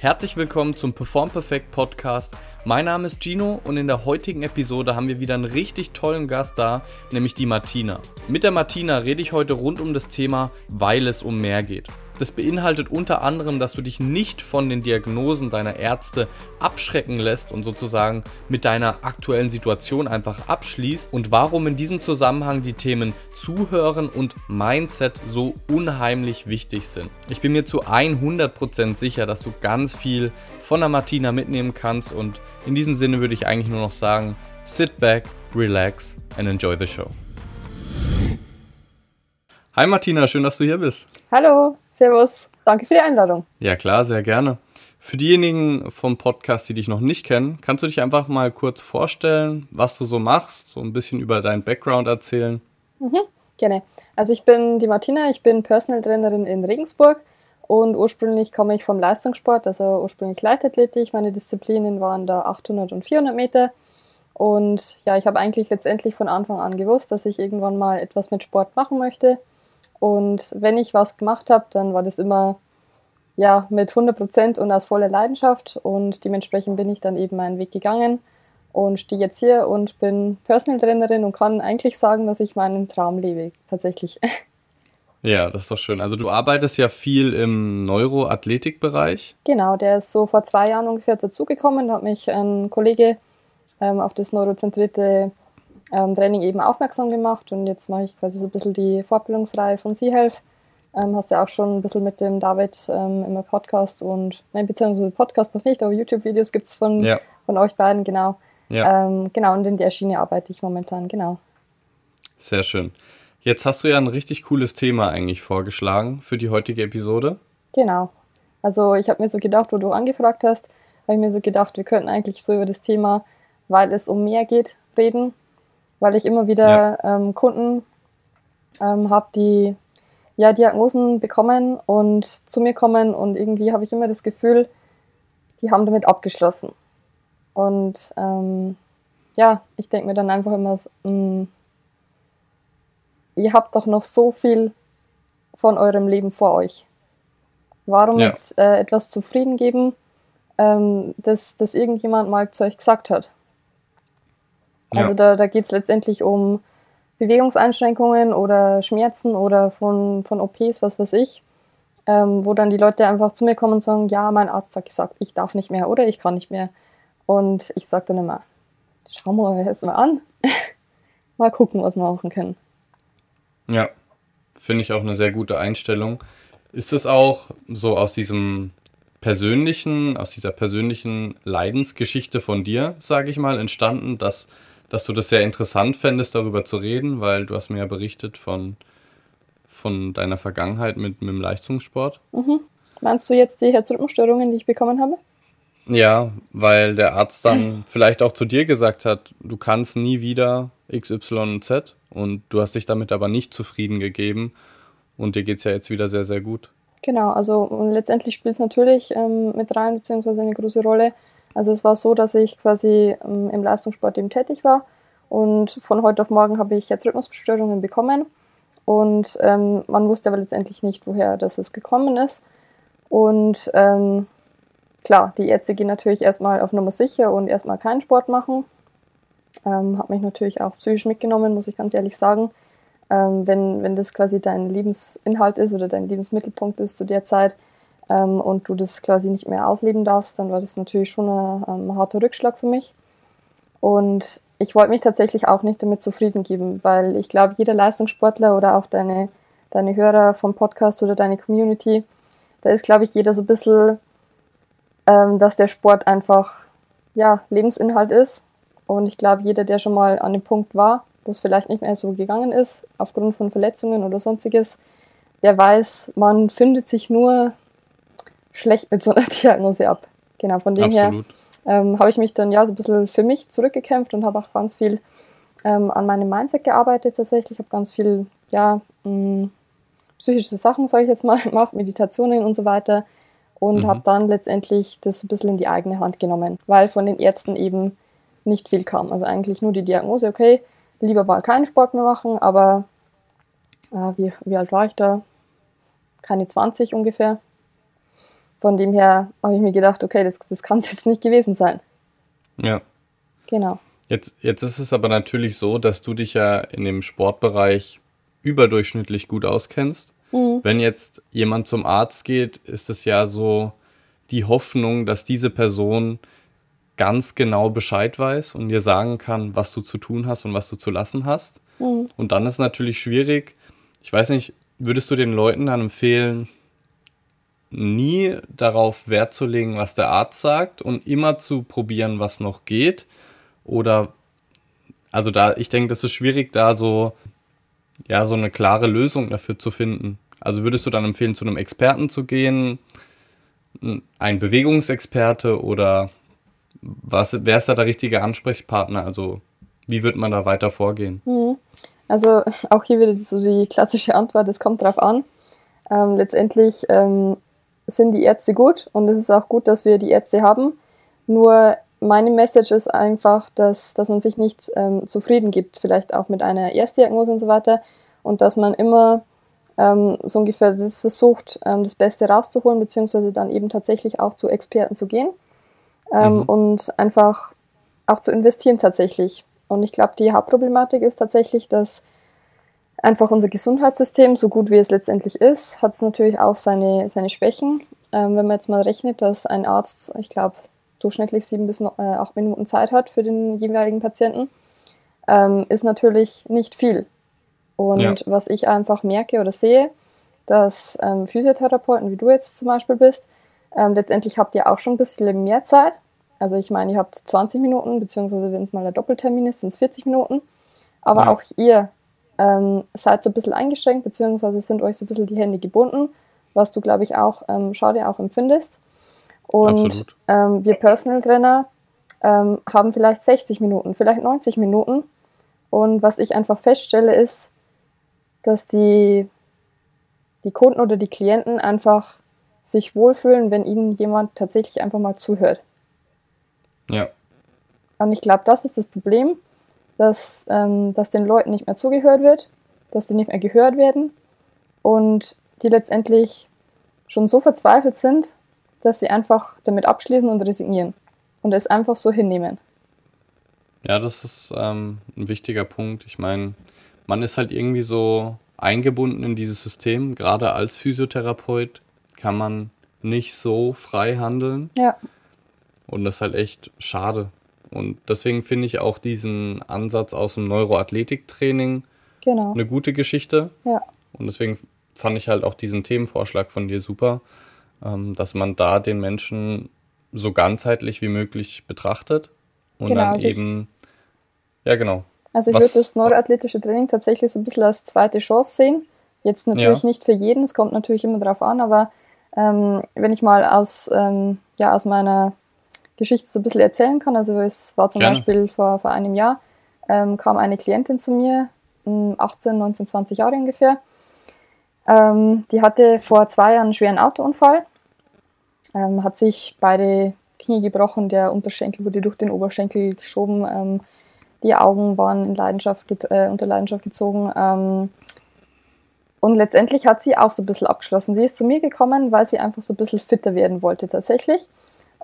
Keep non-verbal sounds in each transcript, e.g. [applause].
Herzlich willkommen zum Perform Perfect Podcast. Mein Name ist Gino und in der heutigen Episode haben wir wieder einen richtig tollen Gast da, nämlich die Martina. Mit der Martina rede ich heute rund um das Thema, weil es um mehr geht. Das beinhaltet unter anderem, dass du dich nicht von den Diagnosen deiner Ärzte abschrecken lässt und sozusagen mit deiner aktuellen Situation einfach abschließt und warum in diesem Zusammenhang die Themen Zuhören und Mindset so unheimlich wichtig sind. Ich bin mir zu 100% sicher, dass du ganz viel von der Martina mitnehmen kannst und in diesem Sinne würde ich eigentlich nur noch sagen, sit back, relax and enjoy the show. Hi Martina, schön, dass du hier bist. Hallo, Servus, danke für die Einladung. Ja klar, sehr gerne. Für diejenigen vom Podcast, die dich noch nicht kennen, kannst du dich einfach mal kurz vorstellen, was du so machst, so ein bisschen über deinen Background erzählen? Mhm, gerne. Also ich bin die Martina, ich bin Personal Trainerin in Regensburg und ursprünglich komme ich vom Leistungssport, also ursprünglich Leichtathletik. Meine Disziplinen waren da 800 und 400 Meter. Und ja, ich habe eigentlich letztendlich von Anfang an gewusst, dass ich irgendwann mal etwas mit Sport machen möchte. Und wenn ich was gemacht habe, dann war das immer ja, mit 100 Prozent und aus voller Leidenschaft. Und dementsprechend bin ich dann eben meinen Weg gegangen und stehe jetzt hier und bin Personal Trainerin und kann eigentlich sagen, dass ich meinen Traum lebe, tatsächlich. [laughs] Ja, das ist doch schön. Also du arbeitest ja viel im Neuroathletikbereich. Genau, der ist so vor zwei Jahren ungefähr dazugekommen. Da hat mich ein Kollege ähm, auf das neurozentrierte ähm, Training eben aufmerksam gemacht und jetzt mache ich quasi so ein bisschen die Fortbildungsreihe von SeaHealth. Ähm, hast ja auch schon ein bisschen mit dem David ähm, immer Podcast und, nein, beziehungsweise Podcast noch nicht, aber YouTube-Videos gibt es von, ja. von euch beiden, genau. Ja. Ähm, genau, und in der Schiene arbeite ich momentan, genau. Sehr schön. Jetzt hast du ja ein richtig cooles Thema eigentlich vorgeschlagen für die heutige Episode. Genau. Also ich habe mir so gedacht, wo du angefragt hast, habe ich mir so gedacht, wir könnten eigentlich so über das Thema, weil es um mehr geht, reden weil ich immer wieder ja. ähm, Kunden ähm, habe, die ja Diagnosen bekommen und zu mir kommen und irgendwie habe ich immer das Gefühl, die haben damit abgeschlossen. Und ähm, ja, ich denke mir dann einfach immer, mh, mm, ihr habt doch noch so viel von eurem Leben vor euch. Warum ja. mit äh, etwas zufrieden geben, ähm, das, das irgendjemand mal zu euch gesagt hat? Also da, da geht es letztendlich um Bewegungseinschränkungen oder Schmerzen oder von, von OPs, was weiß ich, ähm, wo dann die Leute einfach zu mir kommen und sagen, ja, mein Arzt hat gesagt, ich darf nicht mehr oder ich kann nicht mehr. Und ich sage dann immer, schau mal erst mal an, [laughs] mal gucken, was wir machen können. Ja, finde ich auch eine sehr gute Einstellung. Ist es auch so aus diesem persönlichen, aus dieser persönlichen Leidensgeschichte von dir, sage ich mal, entstanden, dass dass du das sehr interessant fändest, darüber zu reden, weil du hast mir ja berichtet von, von deiner Vergangenheit mit, mit dem Leistungssport. Mhm. Meinst du jetzt die Herzrhythmusstörungen, die ich bekommen habe? Ja, weil der Arzt dann vielleicht auch zu dir gesagt hat, du kannst nie wieder X, Y und Z und du hast dich damit aber nicht zufrieden gegeben und dir geht es ja jetzt wieder sehr, sehr gut. Genau, also letztendlich spielt es natürlich ähm, mit rein, beziehungsweise eine große Rolle, also es war so, dass ich quasi ähm, im Leistungssport eben tätig war und von heute auf morgen habe ich jetzt Rhythmusbestörungen bekommen und ähm, man wusste aber letztendlich nicht, woher das es gekommen ist. Und ähm, klar, die Ärzte gehen natürlich erstmal auf Nummer sicher und erstmal keinen Sport machen. Ähm, hat mich natürlich auch psychisch mitgenommen, muss ich ganz ehrlich sagen. Ähm, wenn, wenn das quasi dein Lebensinhalt ist oder dein Lebensmittelpunkt ist zu der Zeit, ähm, und du das quasi nicht mehr ausleben darfst, dann war das natürlich schon ein, ein harter Rückschlag für mich. Und ich wollte mich tatsächlich auch nicht damit zufrieden geben, weil ich glaube, jeder Leistungssportler oder auch deine, deine Hörer vom Podcast oder deine Community, da ist, glaube ich, jeder so ein bisschen, ähm, dass der Sport einfach ja, Lebensinhalt ist. Und ich glaube, jeder, der schon mal an dem Punkt war, wo es vielleicht nicht mehr so gegangen ist, aufgrund von Verletzungen oder sonstiges, der weiß, man findet sich nur schlecht mit so einer [laughs] Diagnose ab. Genau, von dem Absolut. her ähm, habe ich mich dann ja so ein bisschen für mich zurückgekämpft und habe auch ganz viel ähm, an meinem Mindset gearbeitet tatsächlich. Ich habe ganz viel, ja, mh, mm, psychische Sachen, sage ich jetzt mal, [laughs] gemacht, Meditationen und so weiter. Und mhm. habe dann letztendlich das ein bisschen in die eigene Hand genommen, weil von den Ärzten eben nicht viel kam. Also eigentlich nur die Diagnose, okay, lieber mal keinen Sport mehr machen, aber äh, wie, wie alt war ich da? Keine 20 ungefähr. Von dem her habe ich mir gedacht, okay, das, das kann es jetzt nicht gewesen sein. Ja. Genau. Jetzt, jetzt ist es aber natürlich so, dass du dich ja in dem Sportbereich überdurchschnittlich gut auskennst. Mhm. Wenn jetzt jemand zum Arzt geht, ist es ja so die Hoffnung, dass diese Person ganz genau Bescheid weiß und dir sagen kann, was du zu tun hast und was du zu lassen hast. Mhm. Und dann ist natürlich schwierig, ich weiß nicht, würdest du den Leuten dann empfehlen, nie darauf Wert zu legen, was der Arzt sagt und immer zu probieren, was noch geht? Oder, also da, ich denke, das ist schwierig, da so, ja, so eine klare Lösung dafür zu finden. Also würdest du dann empfehlen, zu einem Experten zu gehen, ein Bewegungsexperte oder was, wer ist da der richtige Ansprechpartner? Also wie wird man da weiter vorgehen? Mhm. Also auch hier wieder so die klassische Antwort, es kommt drauf an. Ähm, letztendlich ähm, sind die Ärzte gut und es ist auch gut, dass wir die Ärzte haben. Nur meine Message ist einfach, dass, dass man sich nicht ähm, zufrieden gibt, vielleicht auch mit einer Erstdiagnose und so weiter und dass man immer ähm, so ungefähr das versucht, ähm, das Beste rauszuholen, beziehungsweise dann eben tatsächlich auch zu Experten zu gehen ähm, mhm. und einfach auch zu investieren tatsächlich. Und ich glaube, die Hauptproblematik ist tatsächlich, dass einfach unser Gesundheitssystem, so gut wie es letztendlich ist, hat es natürlich auch seine, seine Schwächen. Ähm, wenn man jetzt mal rechnet, dass ein Arzt, ich glaube, durchschnittlich sieben bis äh, acht Minuten Zeit hat für den jeweiligen Patienten, ähm, ist natürlich nicht viel. Und ja. was ich einfach merke oder sehe, dass ähm, Physiotherapeuten, wie du jetzt zum Beispiel bist, ähm, letztendlich habt ihr auch schon ein bisschen mehr Zeit. Also ich meine, ihr habt 20 Minuten, beziehungsweise wenn es mal der Doppeltermin ist, sind es 40 Minuten. Aber ja. auch ihr ähm, seid so ein bisschen eingeschränkt, beziehungsweise sind euch so ein bisschen die Hände gebunden, was du, glaube ich, auch, ähm, schade auch empfindest. Und ähm, wir Personal Trainer ähm, haben vielleicht 60 Minuten, vielleicht 90 Minuten. Und was ich einfach feststelle, ist, dass die, die Kunden oder die Klienten einfach sich wohlfühlen, wenn ihnen jemand tatsächlich einfach mal zuhört. Ja. Und ich glaube, das ist das Problem, dass, ähm, dass den Leuten nicht mehr zugehört wird, dass die nicht mehr gehört werden und die letztendlich schon so verzweifelt sind, dass sie einfach damit abschließen und resignieren und es einfach so hinnehmen. Ja, das ist ähm, ein wichtiger Punkt. Ich meine, man ist halt irgendwie so eingebunden in dieses System. Gerade als Physiotherapeut kann man nicht so frei handeln. Ja. Und das ist halt echt schade. Und deswegen finde ich auch diesen Ansatz aus dem Neuroathletiktraining genau. eine gute Geschichte. Ja. Und deswegen fand ich halt auch diesen Themenvorschlag von dir super, ähm, dass man da den Menschen so ganzheitlich wie möglich betrachtet und genau, dann also eben, ja genau, also ich würde das neuroathletische Training tatsächlich so ein bisschen als zweite Chance sehen. Jetzt natürlich ja. nicht für jeden, es kommt natürlich immer darauf an, aber ähm, wenn ich mal aus, ähm, ja, aus meiner Geschichte so ein bisschen erzählen kann, also es war zum Gerne. Beispiel vor, vor einem Jahr, ähm, kam eine Klientin zu mir, 18, 19, 20 Jahre ungefähr. Ähm, die hatte vor zwei Jahren einen schweren Autounfall, ähm, hat sich beide Knie gebrochen, der Unterschenkel wurde durch den Oberschenkel geschoben, ähm, die Augen waren in Leidenschaft äh, unter Leidenschaft gezogen. Ähm, und letztendlich hat sie auch so ein bisschen abgeschlossen. Sie ist zu mir gekommen, weil sie einfach so ein bisschen fitter werden wollte tatsächlich.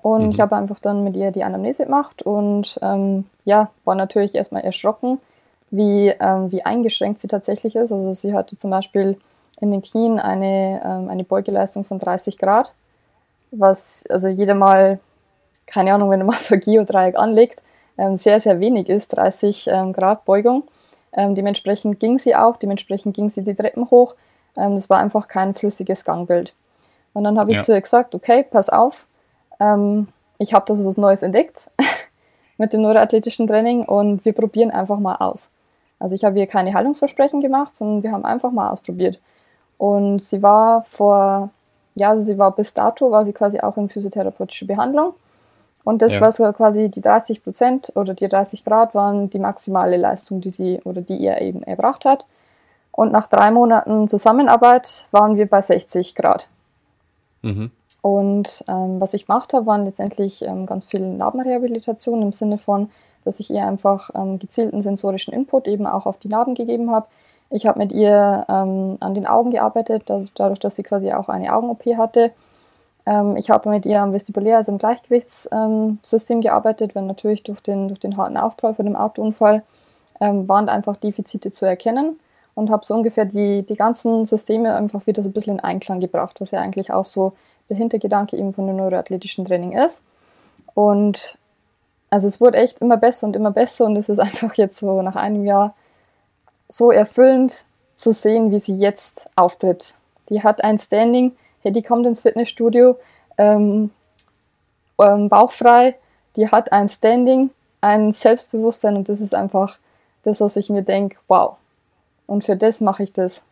Und mhm. ich habe einfach dann mit ihr die Anamnese gemacht und ähm, ja, war natürlich erstmal erschrocken, wie, ähm, wie eingeschränkt sie tatsächlich ist. Also sie hatte zum Beispiel in den Knien eine, ähm, eine Beugeleistung von 30 Grad, was also jeder mal, keine Ahnung, wenn man mal so ein Geodreieck anlegt, ähm, sehr, sehr wenig ist, 30 ähm, Grad Beugung. Ähm, dementsprechend ging sie auch, dementsprechend ging sie die Treppen hoch. Das war einfach kein flüssiges Gangbild. Und dann habe ich ja. zu ihr gesagt, okay, pass auf, ähm, ich habe da so was Neues entdeckt [laughs] mit dem neuroathletischen Training und wir probieren einfach mal aus. Also ich habe ihr keine Heilungsversprechen gemacht, sondern wir haben einfach mal ausprobiert. Und sie war vor, ja, also sie war bis dato, war sie quasi auch in physiotherapeutischer Behandlung. Und das, ja. was quasi die 30 Prozent oder die 30 Grad waren, die maximale Leistung, die sie oder die ihr eben erbracht hat. Und nach drei Monaten Zusammenarbeit waren wir bei 60 Grad. Mhm. Und ähm, was ich gemacht habe, waren letztendlich ähm, ganz viele Narbenrehabilitation im Sinne von, dass ich ihr einfach ähm, gezielten sensorischen Input eben auch auf die Narben gegeben habe. Ich habe mit ihr ähm, an den Augen gearbeitet, dadurch, dass sie quasi auch eine Augen-OP hatte Ähm, ich habe mit ihr am Vestibulär, also im Gleichgewichtssystem gearbeitet, weil natürlich durch den, durch den harten Aufprall von dem Autounfall ähm, waren einfach Defizite zu erkennen und habe so ungefähr die, die ganzen Systeme einfach wieder so ein bisschen in Einklang gebracht, was ja eigentlich auch so der Hintergedanke eben von dem neuroathletischen Training ist. Und also es wurde echt immer besser und immer besser und es ist [laughs] einfach jetzt so nach einem Jahr so erfüllend zu sehen, wie sie jetzt auftritt. Die hat ein Standing, hey, die kommt ins Fitnessstudio, ähm, ähm, bauchfrei, die hat ein Standing, ein Selbstbewusstsein und das ist einfach das, was ich mir denke, wow. Und für das mache ich das,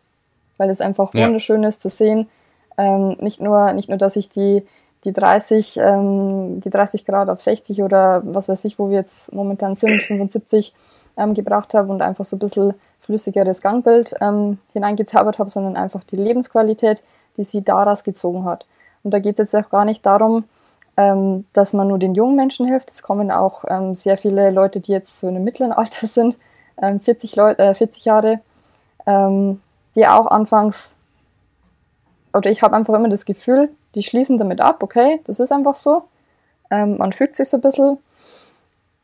weil es einfach ja. wunderschön ist zu sehen. Ähm, nicht, nur, nicht nur, dass ich die, die, 30, ähm, die 30 Grad auf 60 oder was weiß ich, wo wir jetzt momentan sind, 75 ähm, gebracht habe und einfach so ein bisschen flüssigeres Gangbild ähm, hineingezaubert habe, sondern einfach die Lebensqualität, die sie daraus gezogen hat. Und da geht es jetzt auch gar nicht darum, ähm, dass man nur den jungen Menschen hilft. Es kommen auch ähm, sehr viele Leute, die jetzt so in einem mittleren [laughs] Alter sind, 40, Leute, äh, 40 Jahre, ähm, die auch anfangs, oder ich habe einfach immer das Gefühl, die schließen damit ab, okay, das ist einfach so. Ähm, man fügt sich so ein bisschen.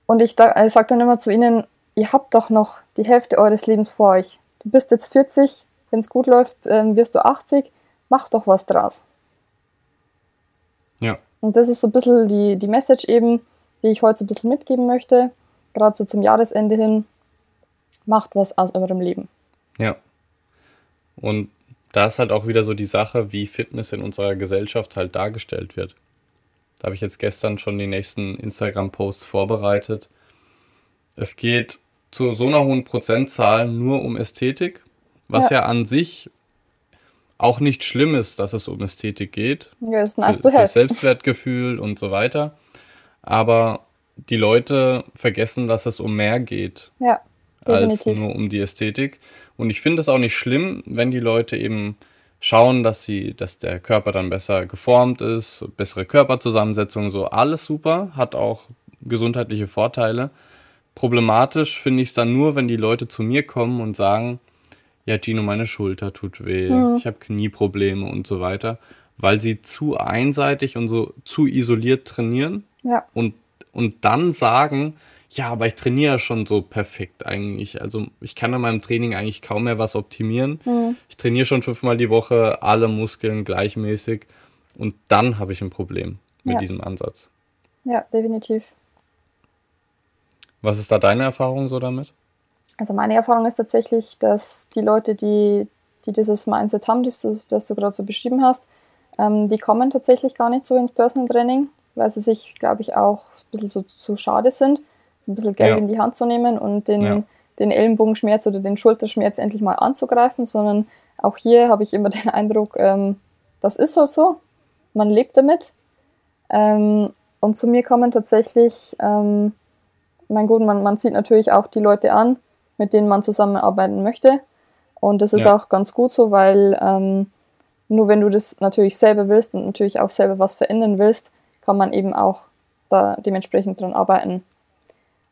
Und ich, da, ich sage dann immer zu ihnen, ihr habt doch noch die Hälfte eures Lebens vor euch. Du bist jetzt 40, wenn es gut läuft, ähm, wirst du 80, mach doch was draus. Ja. Und das ist so ein bisschen die, die Message eben, die ich heute so ein bisschen mitgeben möchte, gerade so zum Jahresende hin. Macht was aus eurem Leben. Ja. Und da ist halt auch wieder so die Sache, wie Fitness in unserer Gesellschaft halt dargestellt wird. Da habe ich jetzt gestern schon die nächsten Instagram-Posts vorbereitet. Es geht zu so einer hohen Prozentzahl nur um Ästhetik, was ja, ja an sich auch nicht schlimm ist, dass es um Ästhetik geht. Ja, ist nice für. Für Selbstwertgefühl und so weiter. Aber die Leute vergessen, dass es um mehr geht. Ja, als nur um die Ästhetik. Und ich finde es auch nicht schlimm, wenn die Leute eben schauen, dass sie, dass der Körper dann besser geformt ist, bessere Körperzusammensetzung, so alles super, hat auch gesundheitliche Vorteile. Problematisch finde ich es dann nur, wenn die Leute zu mir kommen und sagen, ja, Gino, meine Schulter tut weh, mhm. ich habe Knieprobleme und so weiter, weil sie zu einseitig und so zu isoliert trainieren ja. und, und dann sagen, ja, aber ich trainiere schon so perfekt eigentlich. Also ich kann in meinem Training eigentlich kaum mehr was optimieren. Mhm. Ich trainiere schon fünfmal die Woche alle Muskeln gleichmäßig und dann habe ich ein Problem mit ja. diesem Ansatz. Ja, definitiv. Was ist da deine Erfahrung so damit? Also meine Erfahrung ist tatsächlich, dass die Leute, die, die dieses Mindset haben, das du, das du gerade so beschrieben hast, ähm, die kommen tatsächlich gar nicht so ins Personal Training, weil sie sich, glaube ich, auch ein bisschen so zu schade sind, so ein bisschen Geld ja. in die Hand zu nehmen und den, ja. den Ellenbogenschmerz oder den Schulterschmerz endlich mal anzugreifen, sondern auch hier habe ich immer [laughs] den Eindruck, ähm, das ist halt so, man lebt damit. Ähm, und zu mir kommen tatsächlich ähm, mein gut, man, man sieht natürlich auch die Leute an, mit denen man zusammenarbeiten möchte. Und das ist ja. auch ganz gut so, weil ähm, nur wenn du das natürlich selber willst und natürlich auch selber was verändern willst, kann man eben auch da dementsprechend dran arbeiten.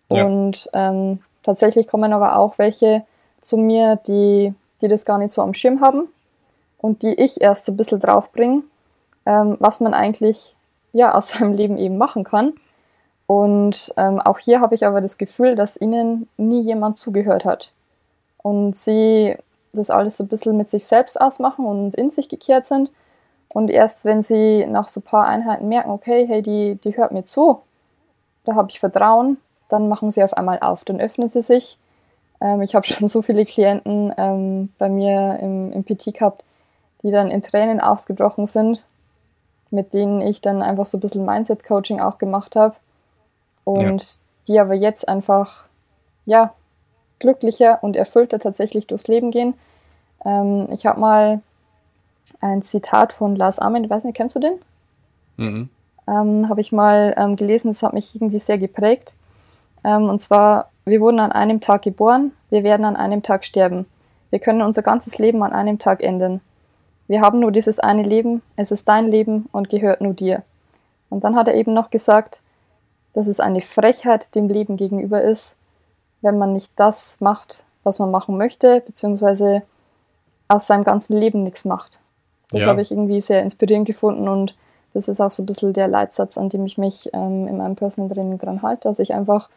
Und ähm, tatsächlich kommen aber auch welche zu mir, die, die das gar nicht so am Schirm haben und die ich erst so ein bisschen draufbringe, ähm, was man eigentlich ja aus [laughs] seinem Leben eben machen kann. Und ähm, auch hier habe ich aber das Gefühl, dass ihnen nie jemand zugehört hat. Und sie das alles so ein bisschen mit sich selbst ausmachen und in sich gekehrt sind. Und erst wenn sie nach so ein paar Einheiten merken, okay, hey, die, die hört mir zu, da habe ich Vertrauen, dann machen sie auf einmal auf, dann öffnen sie sich. Ähm, ich habe [laughs] schon so viele Klienten ähm, bei mir im, im PT gehabt, die dann in Tränen ausgebrochen sind, mit denen ich dann einfach so ein bisschen Mindset-Coaching auch gemacht habe und ja. die aber jetzt einfach, ja, glücklicher und erfüllter tatsächlich durchs Leben gehen. Ähm, ich habe mal ein Zitat von Lars Armin, ich weiß nicht, kennst du den? Mhm. Ähm, habe ich mal ähm, gelesen, das hat mich irgendwie sehr geprägt. Ähm, und zwar, wir wurden an einem Tag geboren, wir werden an einem Tag sterben. Wir können unser ganzes Leben an einem Tag enden. Wir haben nur dieses eine Leben, es ist dein Leben und gehört nur dir. Und dann hat er eben noch gesagt, dass es eine Frechheit dem Leben gegenüber ist, wenn man nicht das macht, was man machen möchte, beziehungsweise aus seinem ganzen Leben nichts macht. Das ja. habe ich irgendwie sehr inspirierend gefunden und das ist auch so ein bisschen der Leitsatz, an dem ich mich ähm, in meinem Personal Training dran halte, dass ich einfach,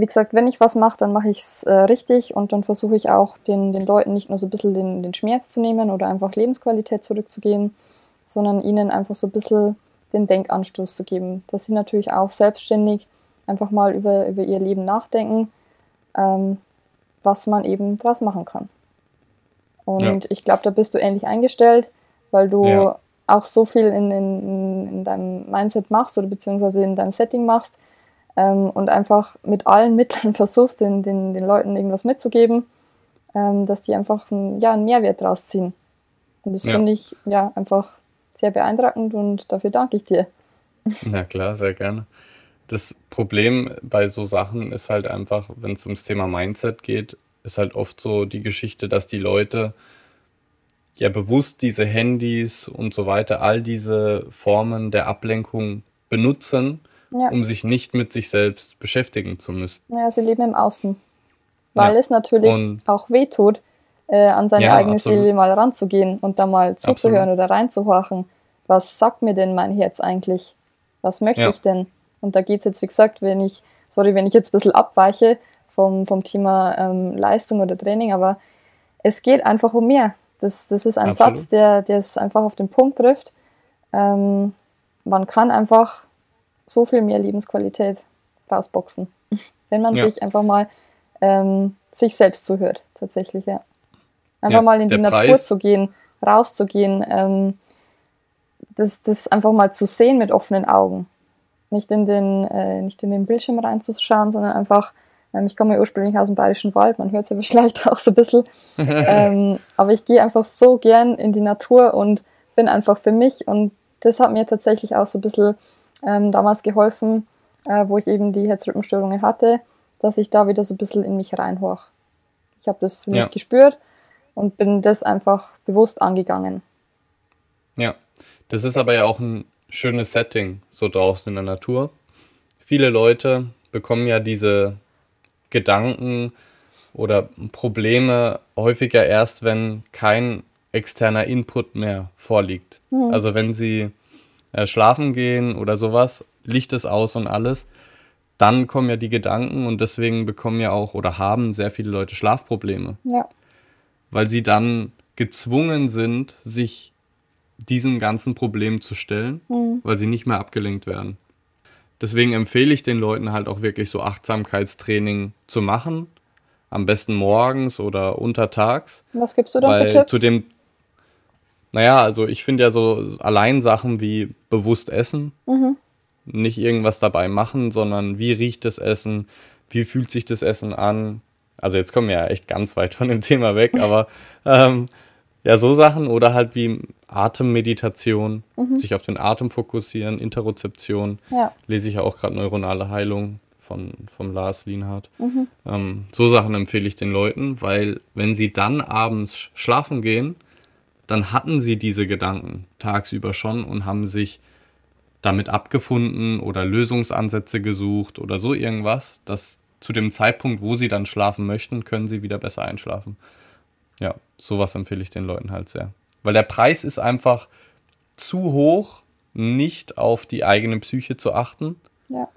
wie gesagt, wenn ich was mache, dann mache ich es äh, richtig und dann versuche ich auch den, den Leuten nicht nur so ein bisschen den, den Schmerz zu nehmen oder einfach Lebensqualität zurückzugeben, sondern ihnen einfach so ein bisschen den Denkanstoß zu geben, dass sie natürlich auch selbstständig einfach mal über, über ihr Leben nachdenken, ähm, was man eben daraus machen kann. Und ja. ich glaube, da bist du ähnlich eingestellt, weil du ja. auch so viel in, in, in deinem Mindset machst oder beziehungsweise in deinem Setting machst ähm, und einfach mit allen [laughs] Mitteln versuchst, den, den, den Leuten irgendwas mitzugeben, ähm, dass die einfach ein, ja, einen Mehrwert draus ziehen. Und das ja. finde ich ja einfach sehr beeindruckend und dafür danke ich dir. Na klar, sehr gerne. Das Problem bei so Sachen ist halt einfach, wenn es ums Thema Mindset geht, ist halt oft so die Geschichte, dass die Leute ja bewusst diese Handys und so weiter, all diese Formen der Ablenkung benutzen, ja. um sich nicht mit sich selbst beschäftigen zu müssen. Ja, sie leben im Außen. Weil ja. es natürlich und auch wehtut, äh, an seine ja, eigene absolut. Seele mal ranzugehen und da mal zuzuhören absolut. oder reinzuhorchen. Was sagt mir denn mein Herz eigentlich? Was möchte ich denn? Und da geht es jetzt, wie gesagt, wenn ich, sorry, wenn ich jetzt ein bisschen abweiche, vom, vom Thema ähm, Leistung oder Training, aber es geht einfach um mehr. Das, das ist ein Absolut. Satz, der, der es einfach auf den Punkt trifft. Ähm, man kann einfach so viel mehr Lebensqualität rausboxen, [laughs] wenn man ja. sich einfach mal ähm, sich selbst zuhört, tatsächlich, ja. Einfach ja, mal in die Natur Preis. zu gehen, rauszugehen, ähm, das, das einfach mal zu sehen mit offenen Augen. Nicht in den, äh, nicht in den Bildschirm reinzuschauen, sondern einfach ähm, ich komme ja ursprünglich aus dem Bayerischen Wald, man hört es ja [laughs] vielleicht auch so ein bisschen. [laughs] ähm, aber ich gehe einfach so gern in die Natur und bin einfach für mich. Und das hat mir tatsächlich auch so ein bisschen ähm, damals geholfen, äh, wo ich eben die Herzrhythmusstörungen hatte, dass ich da wieder so ein bisschen in mich reinhorch. Ich habe das für ja. mich gespürt und bin das einfach bewusst angegangen. Ja, das ist aber ja auch ein schönes Setting, so draußen in der Natur. Viele Leute bekommen ja diese Gedanken oder Probleme häufiger erst, wenn kein externer Input mehr vorliegt. Mhm. Also wenn sie äh, schlafen gehen oder sowas, Licht ist aus und alles, dann kommen ja die Gedanken und deswegen bekommen ja auch oder haben sehr viele Leute Schlafprobleme. Ja. Weil sie dann gezwungen sind, sich diesen ganzen Problemen zu stellen, mhm. weil sie nicht mehr abgelenkt werden. Deswegen empfehle ich den Leuten halt auch wirklich so Achtsamkeitstraining zu machen. Am besten morgens oder untertags. Was gibst du da für Tipps? Zu dem, naja, also ich finde ja so allein Sachen wie bewusst essen, mhm. nicht irgendwas dabei machen, sondern wie riecht das Essen, wie fühlt sich das Essen an. Also jetzt kommen wir ja echt ganz weit von dem Thema weg, [laughs] aber ähm, ja, so Sachen oder halt wie Atemmeditation, mhm. sich auf den Atem fokussieren, Interozeption. Ja. Lese ich ja auch gerade neuronale Heilung von, von Lars Lienhardt. Mhm. Ähm, so Sachen empfehle ich den Leuten, weil wenn sie dann abends schlafen gehen, dann hatten sie diese Gedanken tagsüber schon und haben sich damit abgefunden oder Lösungsansätze gesucht oder so irgendwas, dass zu dem Zeitpunkt, wo sie dann schlafen möchten, können sie wieder besser einschlafen. Ja, sowas empfehle ich den Leuten halt sehr. Weil der Preis ist einfach zu hoch, nicht auf die eigene Psyche zu achten. Ja.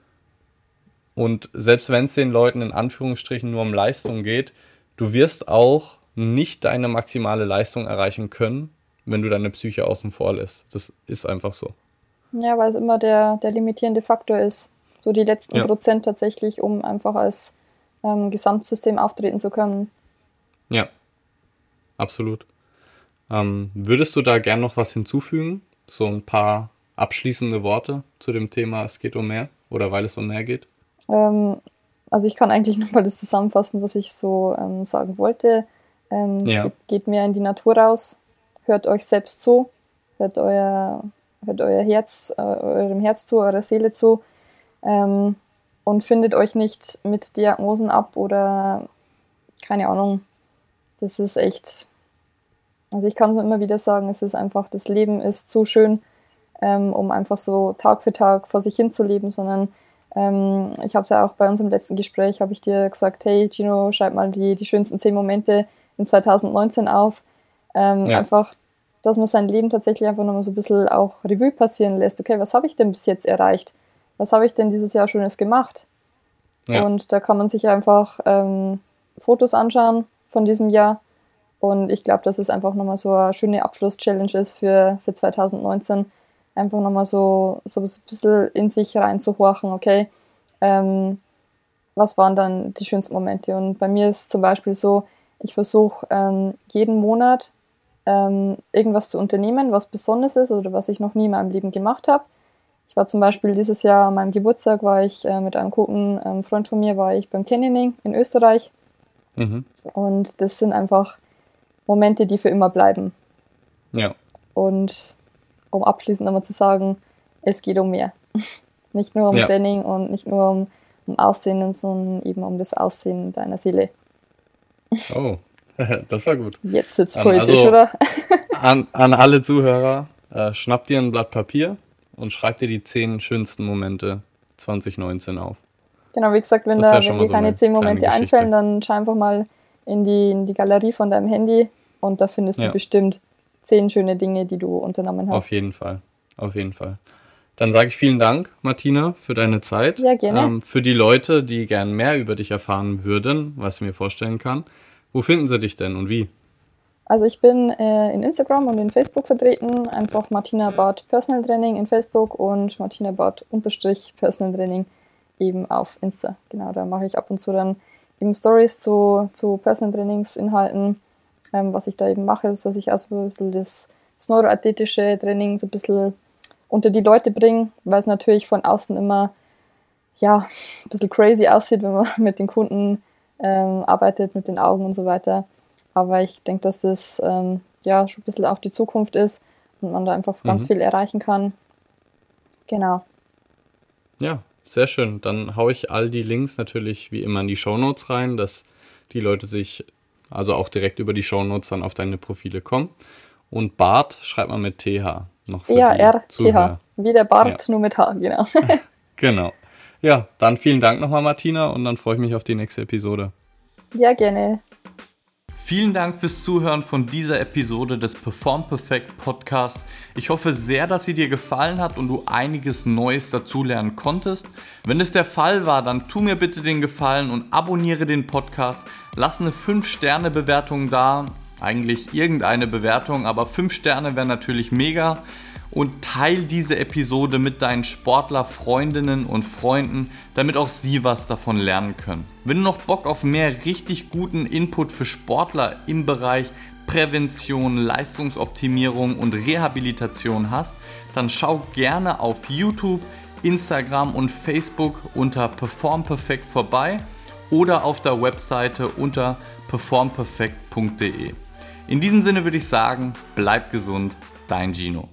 Und selbst wenn es den Leuten in Anführungsstrichen nur um Leistung geht, du wirst auch nicht deine maximale Leistung erreichen können, wenn du deine Psyche außen vor lässt. Das ist einfach so. Ja, weil es immer der, der limitierende Faktor ist. So die letzten ja. Prozent tatsächlich, um einfach als ähm, Gesamtsystem auftreten zu können. Ja, absolut. Ähm, würdest du da gern noch was hinzufügen? So ein paar abschließende Worte zu dem Thema Es geht um mehr oder weil es um mehr geht? Ähm, also ich kann eigentlich [laughs] nochmal das zusammenfassen, was ich so ähm, sagen wollte. Ähm, ja. geht, geht, mehr in die Natur raus, hört euch selbst zu, hört euer, hört euer Herz, äh, eurem Herz zu, eurer Seele zu ähm, und findet euch nicht mit Diagnosen ab oder keine Ahnung. Das ist echt also ich kann es immer wieder sagen, es ist einfach, das Leben ist zu schön, ähm, um einfach so Tag für Tag vor sich hin zu leben, sondern ähm, ich habe es ja auch bei unserem letzten Gespräch, habe ich dir gesagt, hey Gino, schreib mal die, die schönsten zehn Momente in 2019 auf. Ähm, ja. Einfach, dass man sein Leben tatsächlich einfach nochmal so ein bisschen auch Revue passieren lässt. Okay, was habe ich denn bis jetzt erreicht? Was habe ich denn dieses Jahr Schönes gemacht? Ja. Und da kann man sich einfach ähm, Fotos anschauen von diesem Jahr. Und ich glaube, dass es einfach nochmal so eine schöne Abschluss-Challenge ist für, für 2019. Einfach nochmal so, so ein bisschen in sich reinzuhorchen, okay, ähm, was waren dann die schönsten Momente? Und bei mir ist zum Beispiel so, ich versuche ähm, jeden Monat ähm, irgendwas zu unternehmen, was besonders ist oder was ich noch nie in meinem Leben gemacht habe. Ich war zum Beispiel dieses Jahr an meinem Geburtstag, war ich äh, mit einem guten ähm, Freund von mir, war ich beim Canyoning in Österreich. Mhm. Und das sind einfach Momente, die für immer bleiben. Ja. Und um abschließend nochmal zu sagen, es geht um mehr. [laughs] nicht nur um ja. Training und nicht nur um, um Aussehen, sondern eben um das Aussehen deiner Seele. Oh, [laughs] das war gut. Jetzt sitzt politisch, also, oder? [laughs] an, an alle Zuhörer, äh, schnappt dir ein Blatt Papier und schreibt dir die zehn schönsten Momente 2019 auf. Genau, wie gesagt, wenn, da, wenn dir so keine zehn Momente einfallen, dann schau einfach mal in die, in die Galerie von deinem Handy und da findest ja. du bestimmt zehn schöne Dinge, die du unternommen hast. Auf jeden Fall, auf jeden Fall. Dann sage ich vielen Dank, Martina, für deine Zeit. Ja, gerne. Ähm, für die Leute, die gern mehr über dich erfahren würden, was ich mir vorstellen kann, wo finden sie dich denn und wie? Also ich bin äh, in Instagram und in Facebook vertreten, einfach Martina Bart Personal Training in Facebook und Martina Bart unterstrich Personal Training eben auf Insta. Genau, da mache ich ab und zu dann eben Stories zu, zu Personal Trainingsinhalten. Ähm, was ich da eben mache, ist, dass ich auch so ein bisschen das, das neuroathletische Training so ein bisschen unter die Leute bringe, weil es natürlich von außen immer ja, ein bisschen crazy aussieht, wenn man [laughs] mit den Kunden ähm, arbeitet, mit den Augen und so weiter. Aber ich denke, dass das ähm, ja schon ein bisschen auch die Zukunft ist und man da einfach ganz mhm. viel erreichen kann. Genau. Ja, sehr schön. Dann haue ich all die Links natürlich wie immer in die Shownotes rein, dass die Leute sich also auch direkt über die Shownotes dann auf deine Profile kommen. Und Bart schreibt man mit TH. Noch für ja, R, TH. Wie der Bart, ja. nur mit H, genau. [laughs] genau. Ja, dann vielen Dank nochmal, Martina, und dann freue ich mich auf die nächste Episode. Ja, gerne. Vielen Dank fürs Zuhören von dieser Episode des Perform Perfect Podcasts. Ich hoffe sehr, dass sie dir gefallen hat und du einiges Neues dazulernen konntest. Wenn es der Fall war, dann tu mir bitte den Gefallen und abonniere den Podcast. Lass eine 5-Sterne-Bewertung da. Eigentlich irgendeine Bewertung, aber 5 Sterne wären natürlich mega und teile diese Episode mit deinen Sportler-Freundinnen und Freunden, damit auch sie was davon lernen können. Wenn du noch Bock auf mehr richtig guten Input für Sportler im Bereich Prävention, Leistungsoptimierung und Rehabilitation hast, dann schau gerne auf YouTube, Instagram und Facebook unter Perform Perfect vorbei oder auf der Webseite unter performperfect.de. In diesem Sinne würde ich sagen, bleib gesund, dein Gino.